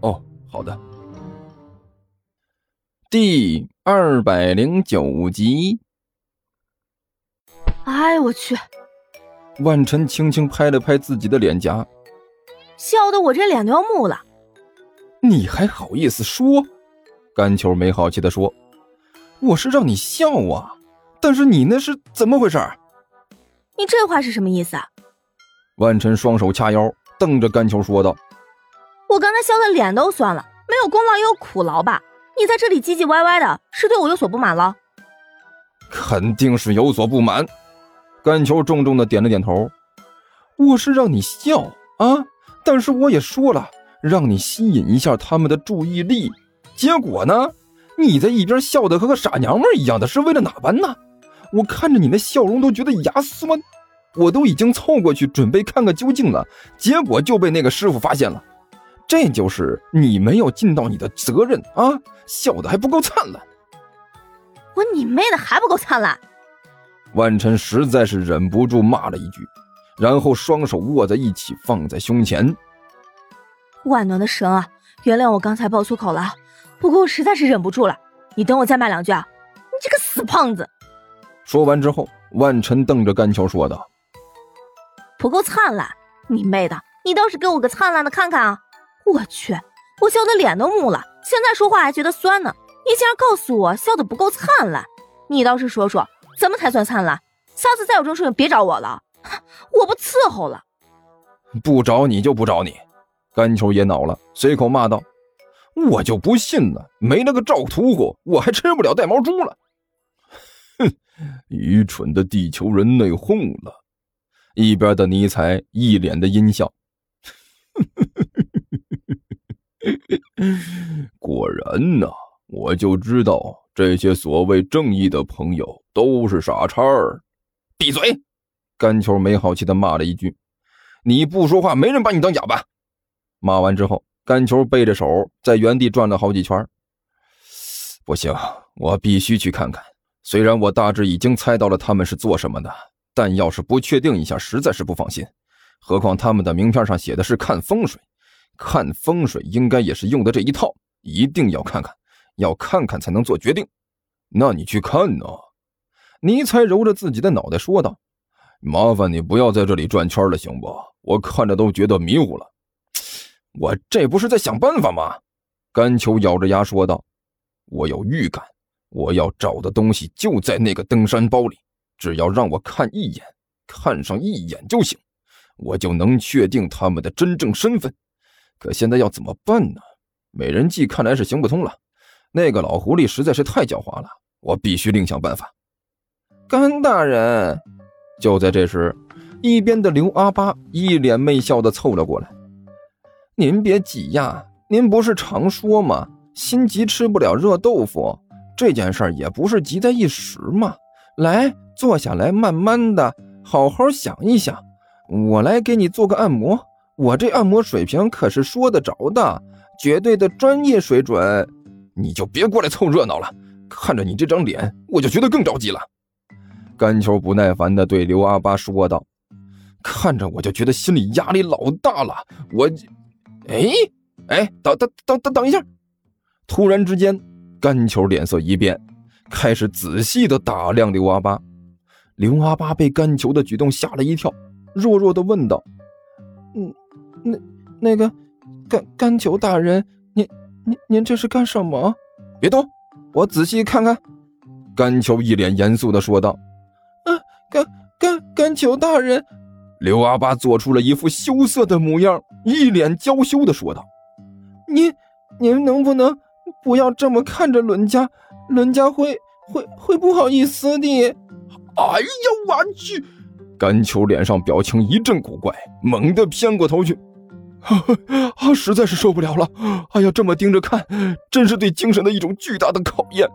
哦，好的。第二百零九集。哎，我去！万晨轻轻拍了拍自己的脸颊，笑得我这脸都要木了。你还好意思说？甘球没好气的说：“我是让你笑啊，但是你那是怎么回事？”你这话是什么意思啊？万晨双手掐腰，瞪着甘球说道：“我刚才笑的脸都酸了，没有功劳也有苦劳吧？你在这里唧唧歪歪的，是对我有所不满了？”肯定是有所不满。甘球重重的点了点头：“我是让你笑啊，但是我也说了，让你吸引一下他们的注意力。结果呢，你在一边笑的和个傻娘们一样的，是为了哪般呢？我看着你那笑容都觉得牙酸，我都已经凑过去准备看个究竟了，结果就被那个师傅发现了。这就是你没有尽到你的责任啊，笑的还不够灿烂。我你妹的还不够灿烂！”万晨实在是忍不住骂了一句，然后双手握在一起放在胸前。万能的神啊，原谅我刚才爆粗口了，不过我实在是忍不住了。你等我再骂两句啊！你这个死胖子！说完之后，万晨瞪着甘球说道：“不够灿烂，你妹的！你倒是给我个灿烂的看看啊！我去，我笑的脸都木了，现在说话还觉得酸呢。你竟然告诉我笑的不够灿烂，你倒是说说。”怎么才算灿烂？下次再有这种事情别找我了，我不伺候了。不找你就不找你，甘球也恼了，随口骂道：“我就不信了，没那个赵屠户，我还吃不了带毛猪了。”哼，愚蠢的地球人内讧了。一边的尼采一脸的阴笑：“ 果然呐，我就知道。”这些所谓正义的朋友都是傻叉儿！闭嘴！甘球没好气的骂了一句：“你不说话，没人把你当哑巴。”骂完之后，甘球背着手在原地转了好几圈。不行，我必须去看看。虽然我大致已经猜到了他们是做什么的，但要是不确定一下，实在是不放心。何况他们的名片上写的是看风水，看风水应该也是用的这一套，一定要看看。要看看才能做决定，那你去看呢？尼才揉着自己的脑袋说道：“麻烦你不要在这里转圈了，行不？我看着都觉得迷糊了。”我这不是在想办法吗？甘球咬着牙说道：“我有预感，我要找的东西就在那个登山包里，只要让我看一眼，看上一眼就行，我就能确定他们的真正身份。可现在要怎么办呢？美人计看来是行不通了。”那个老狐狸实在是太狡猾了，我必须另想办法。甘大人，就在这时，一边的刘阿八一脸媚笑的凑了过来：“您别急呀，您不是常说吗？心急吃不了热豆腐，这件事也不是急在一时嘛。来，坐下来，慢慢的，好好想一想。我来给你做个按摩，我这按摩水平可是说得着的，绝对的专业水准。”你就别过来凑热闹了，看着你这张脸，我就觉得更着急了。甘球不耐烦地对刘阿八说道：“看着我就觉得心里压力老大了。”我，哎哎，等等等等等一下！突然之间，甘球脸色一变，开始仔细地打量刘阿八。刘阿八被甘球的举动吓了一跳，弱弱地问道：“，那那个甘甘球大人，您？”您您这是干什么？别动，我仔细看看。甘球一脸严肃的说道：“啊，甘甘甘球大人。”刘阿八做出了一副羞涩的模样，一脸娇羞的说道：“您您能不能不要这么看着伦家？伦家会会会不好意思的。”哎呀，我去！甘球脸上表情一阵古怪，猛地偏过头去。啊，实在是受不了了！哎呀，这么盯着看，真是对精神的一种巨大的考验。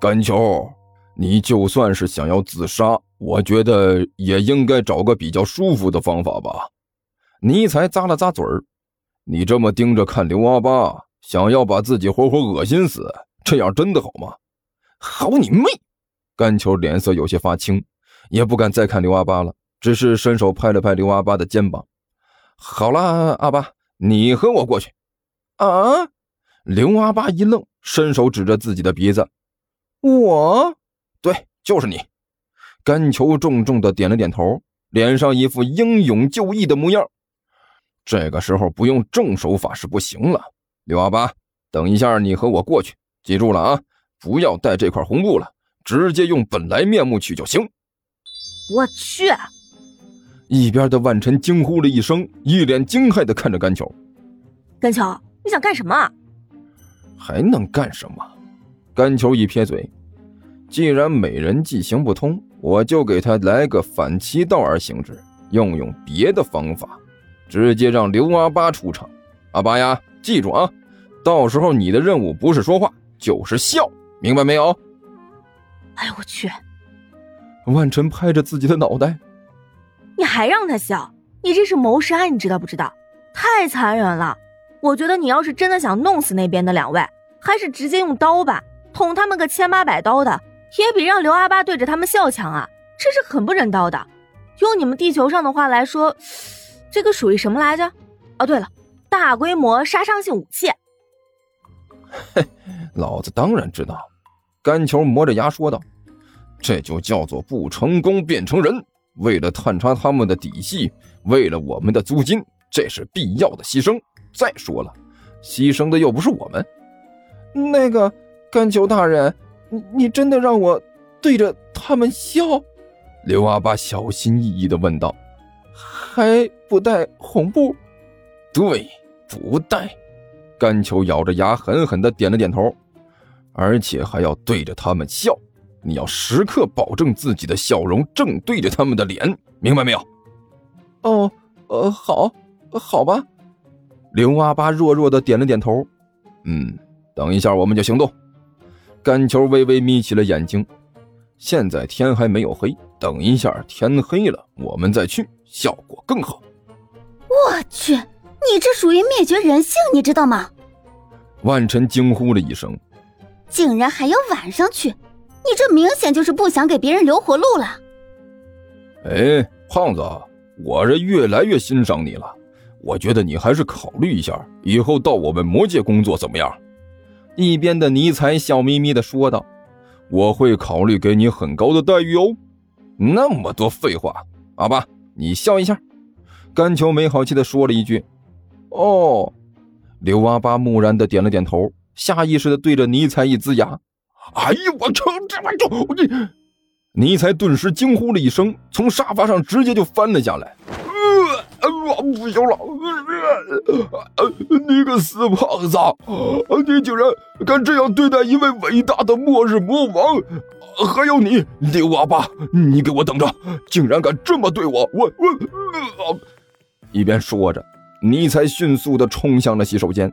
甘球，你就算是想要自杀，我觉得也应该找个比较舒服的方法吧。尼才咂了咂嘴儿，你这么盯着看刘阿八，想要把自己活活恶心死，这样真的好吗？好你妹！甘球脸色有些发青，也不敢再看刘阿八了，只是伸手拍了拍刘阿八的肩膀。好了，阿巴，你和我过去。啊！刘阿巴一愣，伸手指着自己的鼻子：“我，对，就是你。”甘球重重的点了点头，脸上一副英勇就义的模样。这个时候不用正手法是不行了。刘阿巴，等一下，你和我过去，记住了啊，不要带这块红布了，直接用本来面目去就行。我去！一边的万晨惊呼了一声，一脸惊骇的看着甘球。甘球，你想干什么？还能干什么？甘球一撇嘴，既然美人计行不通，我就给他来个反其道而行之，用用别的方法，直接让刘阿八出场。阿八呀，记住啊，到时候你的任务不是说话，就是笑，明白没有？哎呦我去！万晨拍着自己的脑袋。你还让他笑？你这是谋杀，你知道不知道？太残忍了！我觉得你要是真的想弄死那边的两位，还是直接用刀吧，捅他们个千八百刀的，也比让刘阿八对着他们笑强啊！这是很不人道的。用你们地球上的话来说，这个属于什么来着？哦，对了，大规模杀伤性武器。嘿，老子当然知道。甘球磨着牙说道：“这就叫做不成功变成人。”为了探查他们的底细，为了我们的租金，这是必要的牺牲。再说了，牺牲的又不是我们。那个甘球大人，你你真的让我对着他们笑？刘阿八小心翼翼的问道。还不带红布？对，不带。甘球咬着牙，狠狠的点了点头。而且还要对着他们笑。你要时刻保证自己的笑容正对着他们的脸，明白没有？哦，呃，好，好吧。刘阿八弱弱的点了点头。嗯，等一下我们就行动。甘球微微眯起了眼睛。现在天还没有黑，等一下天黑了我们再去，效果更好。我去，你这属于灭绝人性，你知道吗？万晨惊呼了一声，竟然还要晚上去。你这明显就是不想给别人留活路了。哎，胖子，我这越来越欣赏你了。我觉得你还是考虑一下，以后到我们魔界工作怎么样？一边的尼采笑眯眯的说道：“我会考虑给你很高的待遇哦。”那么多废话，阿巴，你笑一下。甘球没好气的说了一句：“哦。”刘阿巴木然的点了点头，下意识的对着尼采一呲牙。哎呦我操！这玩意儿，我这……尼才顿时惊呼了一声，从沙发上直接就翻了下来。呃，我不行了！呃，你个死胖子，你竟然敢这样对待一位伟大的末日魔王！还有你，刘阿八，你给我等着！竟然敢这么对我！我我……一边说着，尼才迅速的冲向了洗手间。